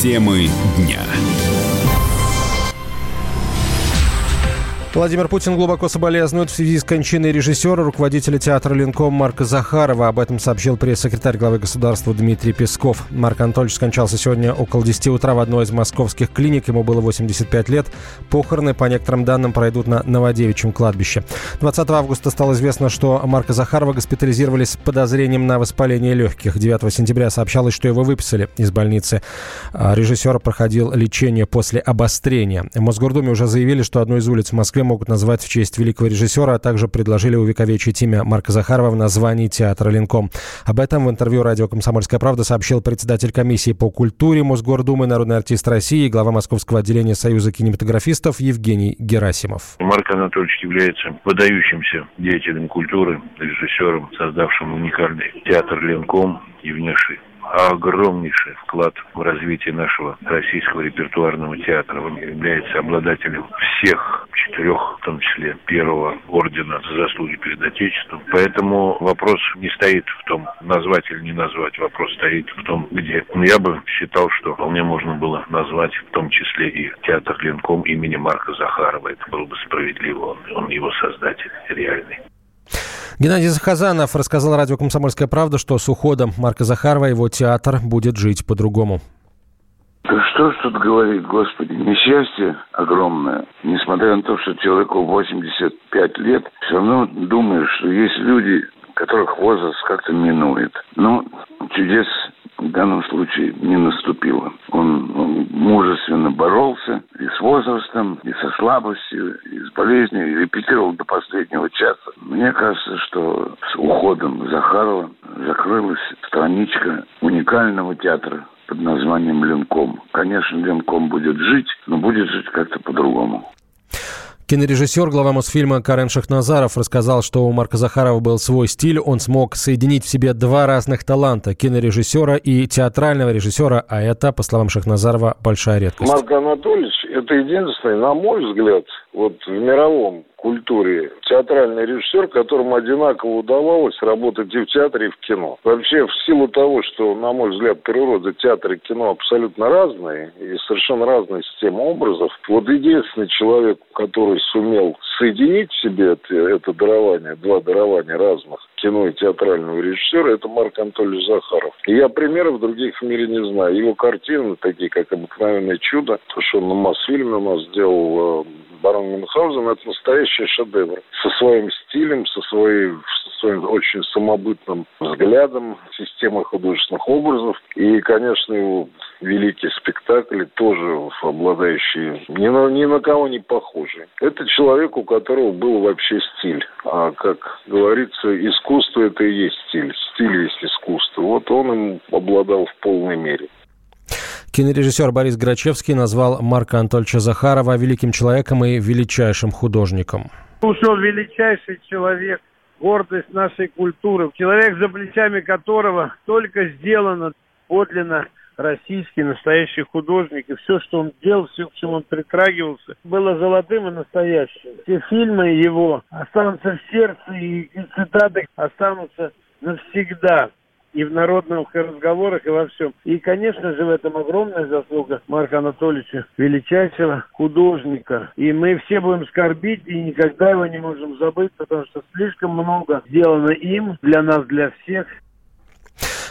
Темы дня. Владимир Путин глубоко соболезнует в связи с кончиной режиссера, руководителя театра «Ленком» Марка Захарова. Об этом сообщил пресс-секретарь главы государства Дмитрий Песков. Марк Анатольевич скончался сегодня около 10 утра в одной из московских клиник. Ему было 85 лет. Похороны, по некоторым данным, пройдут на Новодевичьем кладбище. 20 августа стало известно, что Марка Захарова госпитализировали с подозрением на воспаление легких. 9 сентября сообщалось, что его выписали из больницы. А режиссер проходил лечение после обострения. В Мосгордуме уже заявили, что одну из улиц в Москве могут назвать в честь великого режиссера, а также предложили увековечить имя Марка Захарова в названии театра «Ленком». Об этом в интервью радио «Комсомольская правда» сообщил председатель комиссии по культуре Мосгордумы, народный артист России и глава московского отделения Союза кинематографистов Евгений Герасимов. Марк Анатольевич является выдающимся деятелем культуры, режиссером, создавшим уникальный театр «Ленком» и внесший огромнейший вклад в развитие нашего российского репертуарного театра. Он является обладателем всех четырех, в том числе первого ордена за заслуги перед Отечеством. Поэтому вопрос не стоит в том, назвать или не назвать. Вопрос стоит в том, где. Я бы считал, что вполне можно было назвать в том числе и театр Ленком имени Марка Захарова. Это было бы справедливо. Он, он его создатель реальный. Геннадий Захазанов рассказал радио «Комсомольская правда», что с уходом Марка Захарова его театр будет жить по-другому. Да что ж тут говорить, господи, несчастье огромное. Несмотря на то, что человеку 85 лет, все равно думаешь, что есть люди, которых возраст как-то минует. Но чудес в данном случае не наступило. Он, он мужественно боролся и с возрастом, и со слабостью, и с болезнью, и репетировал до последнего часа. Мне кажется, что с уходом Захарова закрылась страничка уникального театра под названием «Ленком». Конечно, «Ленком» будет жить, но будет жить как-то по-другому. Кинорежиссер, глава Мосфильма Карен Шахназаров рассказал, что у Марка Захарова был свой стиль. Он смог соединить в себе два разных таланта – кинорежиссера и театрального режиссера, а это, по словам Шахназарова, большая редкость. Марк Анатольевич – это единственный, на мой взгляд, вот в мировом культуре театральный режиссер, которому одинаково удавалось работать и в театре, и в кино. Вообще, в силу того, что, на мой взгляд, природа театра и кино абсолютно разные, и совершенно разная система образов, вот единственный человек, который сумел соединить в себе это, это дарование, два дарования разных, кино и театрального режиссера, это Марк Анатольевич Захаров. И я примеров других в мире не знаю. Его картины, такие как «Обыкновенное чудо», то, что он на Мосфильме у нас сделал э, барон Мюнхгаузен – это настоящий шедевр. Со своим стилем, со, своей, со своим очень самобытным взглядом, системой художественных образов. И, конечно, его великие спектакли, тоже обладающие ни на, ни на кого не похожи. Это человек, у которого был вообще стиль. А, как говорится, искусство – это и есть стиль. Стиль есть искусство. Вот он им обладал в полной мере. Кинорежиссер Борис Грачевский назвал Марка Анатольевича Захарова великим человеком и величайшим художником. Ушел величайший человек, гордость нашей культуры, человек, за плечами которого только сделано подлинно российский настоящий художник. И все, что он делал, все, к чему он притрагивался, было золотым и настоящим. Все фильмы его останутся в сердце, и цитаты останутся навсегда и в народных разговорах, и во всем. И, конечно же, в этом огромная заслуга Марка Анатольевича, величайшего художника. И мы все будем скорбить и никогда его не можем забыть, потому что слишком много сделано им, для нас, для всех.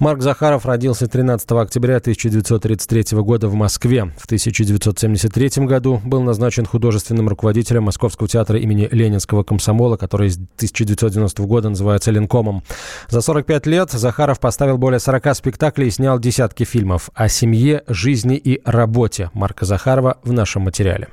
Марк Захаров родился 13 октября 1933 года в Москве. В 1973 году был назначен художественным руководителем Московского театра имени Ленинского комсомола, который с 1990 года называется Ленкомом. За 45 лет Захаров поставил более 40 спектаклей и снял десятки фильмов о семье, жизни и работе Марка Захарова в нашем материале.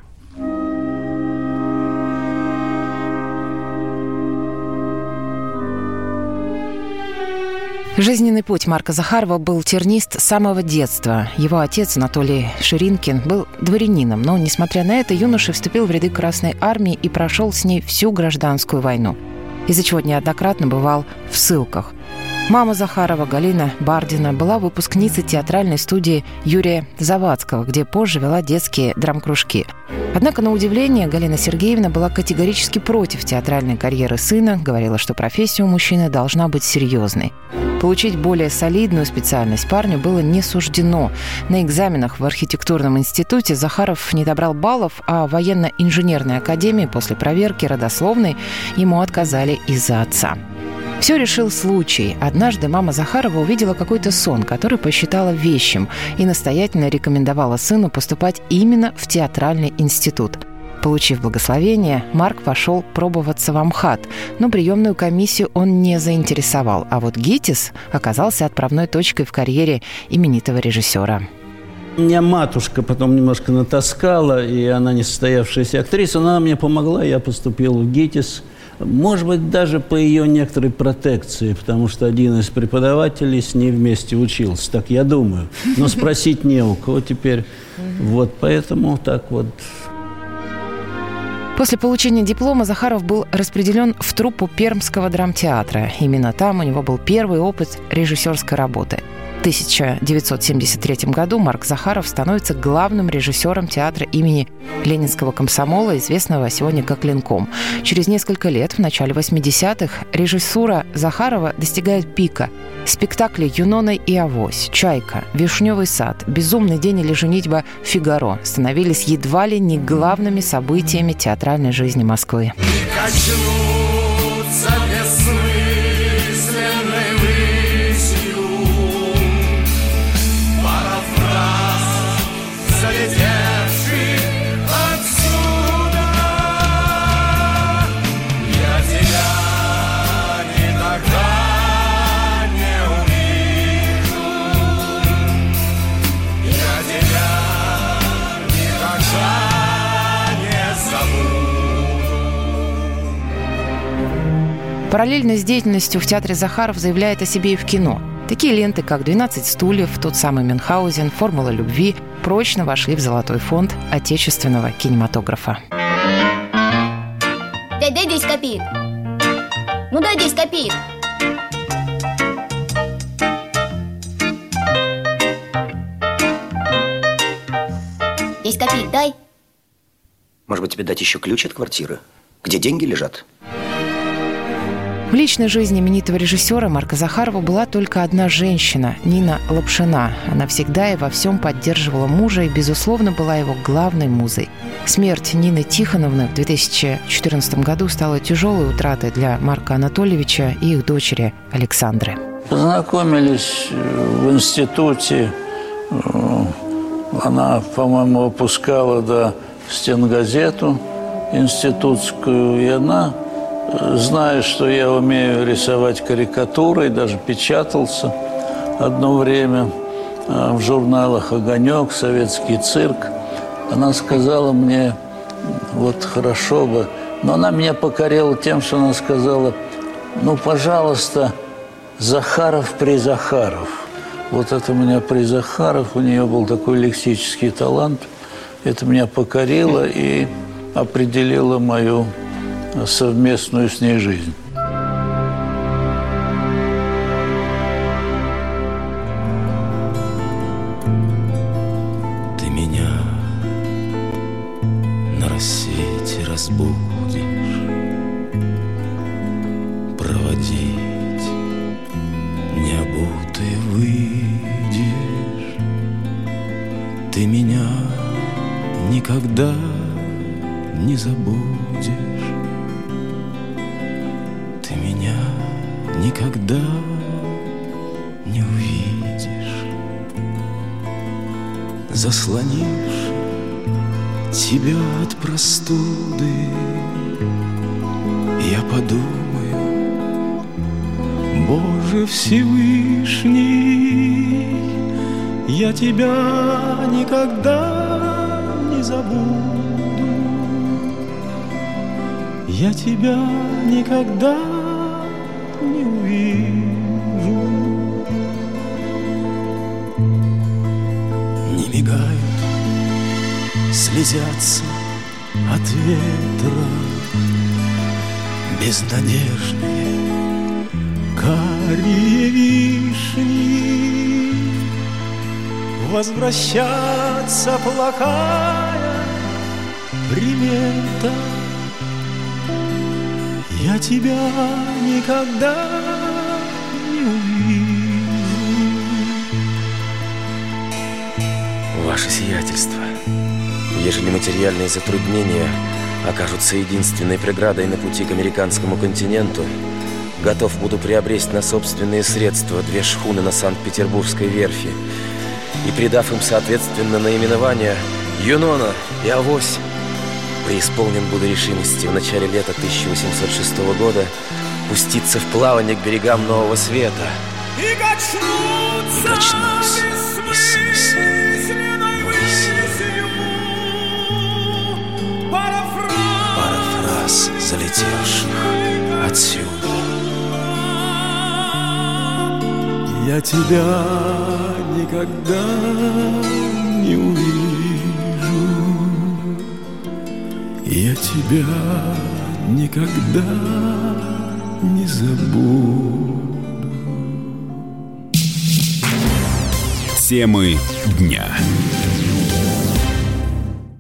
Жизненный путь Марка Захарова был тернист с самого детства. Его отец Анатолий Ширинкин был дворянином, но, несмотря на это, юноша вступил в ряды Красной Армии и прошел с ней всю гражданскую войну, из-за чего неоднократно бывал в ссылках. Мама Захарова, Галина Бардина, была выпускницей театральной студии Юрия Завадского, где позже вела детские драм-кружки. Однако, на удивление, Галина Сергеевна была категорически против театральной карьеры сына, говорила, что профессия у мужчины должна быть серьезной. Получить более солидную специальность парню было не суждено. На экзаменах в архитектурном институте Захаров не добрал баллов, а в военно-инженерной академии после проверки родословной ему отказали из-за отца. Все решил случай. Однажды мама Захарова увидела какой-то сон, который посчитала вещим, и настоятельно рекомендовала сыну поступать именно в театральный институт. Получив благословение, Марк пошел пробоваться в Амхат, но приемную комиссию он не заинтересовал, а вот ГИТИС оказался отправной точкой в карьере именитого режиссера. Меня матушка потом немножко натаскала, и она не состоявшаяся актриса, она мне помогла, я поступил в ГИТИС – может быть, даже по ее некоторой протекции, потому что один из преподавателей с ней вместе учился, так я думаю. Но спросить не у кого теперь. Вот поэтому так вот После получения диплома Захаров был распределен в труппу Пермского драмтеатра. Именно там у него был первый опыт режиссерской работы – 1973 году Марк Захаров становится главным режиссером театра имени Ленинского комсомола, известного сегодня как Ленком. Через несколько лет, в начале 80-х, режиссура Захарова достигает пика. Спектакли «Юнона и Авось», «Чайка», «Вишневый сад», «Безумный день» или «Женитьба Фигаро» становились едва ли не главными событиями театральной жизни Москвы. Параллельно с деятельностью в театре Захаров заявляет о себе и в кино. Такие ленты, как «12 стульев», тот самый Мюнхгаузен, «Формула любви» прочно вошли в золотой фонд отечественного кинематографа. Дай, дай 10 копеек. Ну дай 10 копеек. Десять копеек дай. Может быть, тебе дать еще ключ от квартиры? Где деньги лежат? В личной жизни именитого режиссера Марка Захарова была только одна женщина – Нина Лапшина. Она всегда и во всем поддерживала мужа и, безусловно, была его главной музой. Смерть Нины Тихоновны в 2014 году стала тяжелой утратой для Марка Анатольевича и их дочери Александры. Познакомились в институте. Она, по-моему, выпускала до стенгазету институтскую, и она зная, что я умею рисовать карикатуры, даже печатался одно время а, в журналах «Огонек», «Советский цирк», она сказала мне, вот хорошо бы, но она меня покорила тем, что она сказала, ну, пожалуйста, Захаров при Захаров. Вот это у меня при Захаров, у нее был такой лексический талант. Это меня покорило и определило мою совместную с ней жизнь. Ты меня на рассвете разбудишь, проводить необутый выйдешь. Ты меня никогда не забудешь. Заслонишь тебя от простуды, я подумаю, Боже Всевышний, я тебя никогда не забуду, я тебя никогда слезятся от ветра. Безнадежные карие вишни Возвращаться плакая примета. Я тебя никогда не увижу. Ваше сиятельство, ежели материальные затруднения окажутся единственной преградой на пути к американскому континенту, готов буду приобрести на собственные средства две шхуны на Санкт-Петербургской верфи. И, придав им соответственно наименования Юнона и Авось, преисполнен буду решимости в начале лета 1806 года пуститься в плавание к берегам Нового Света. И качнусь, и качнусь залетевших отсюда. Я тебя никогда не увижу Я тебя никогда не забуду Темы дня.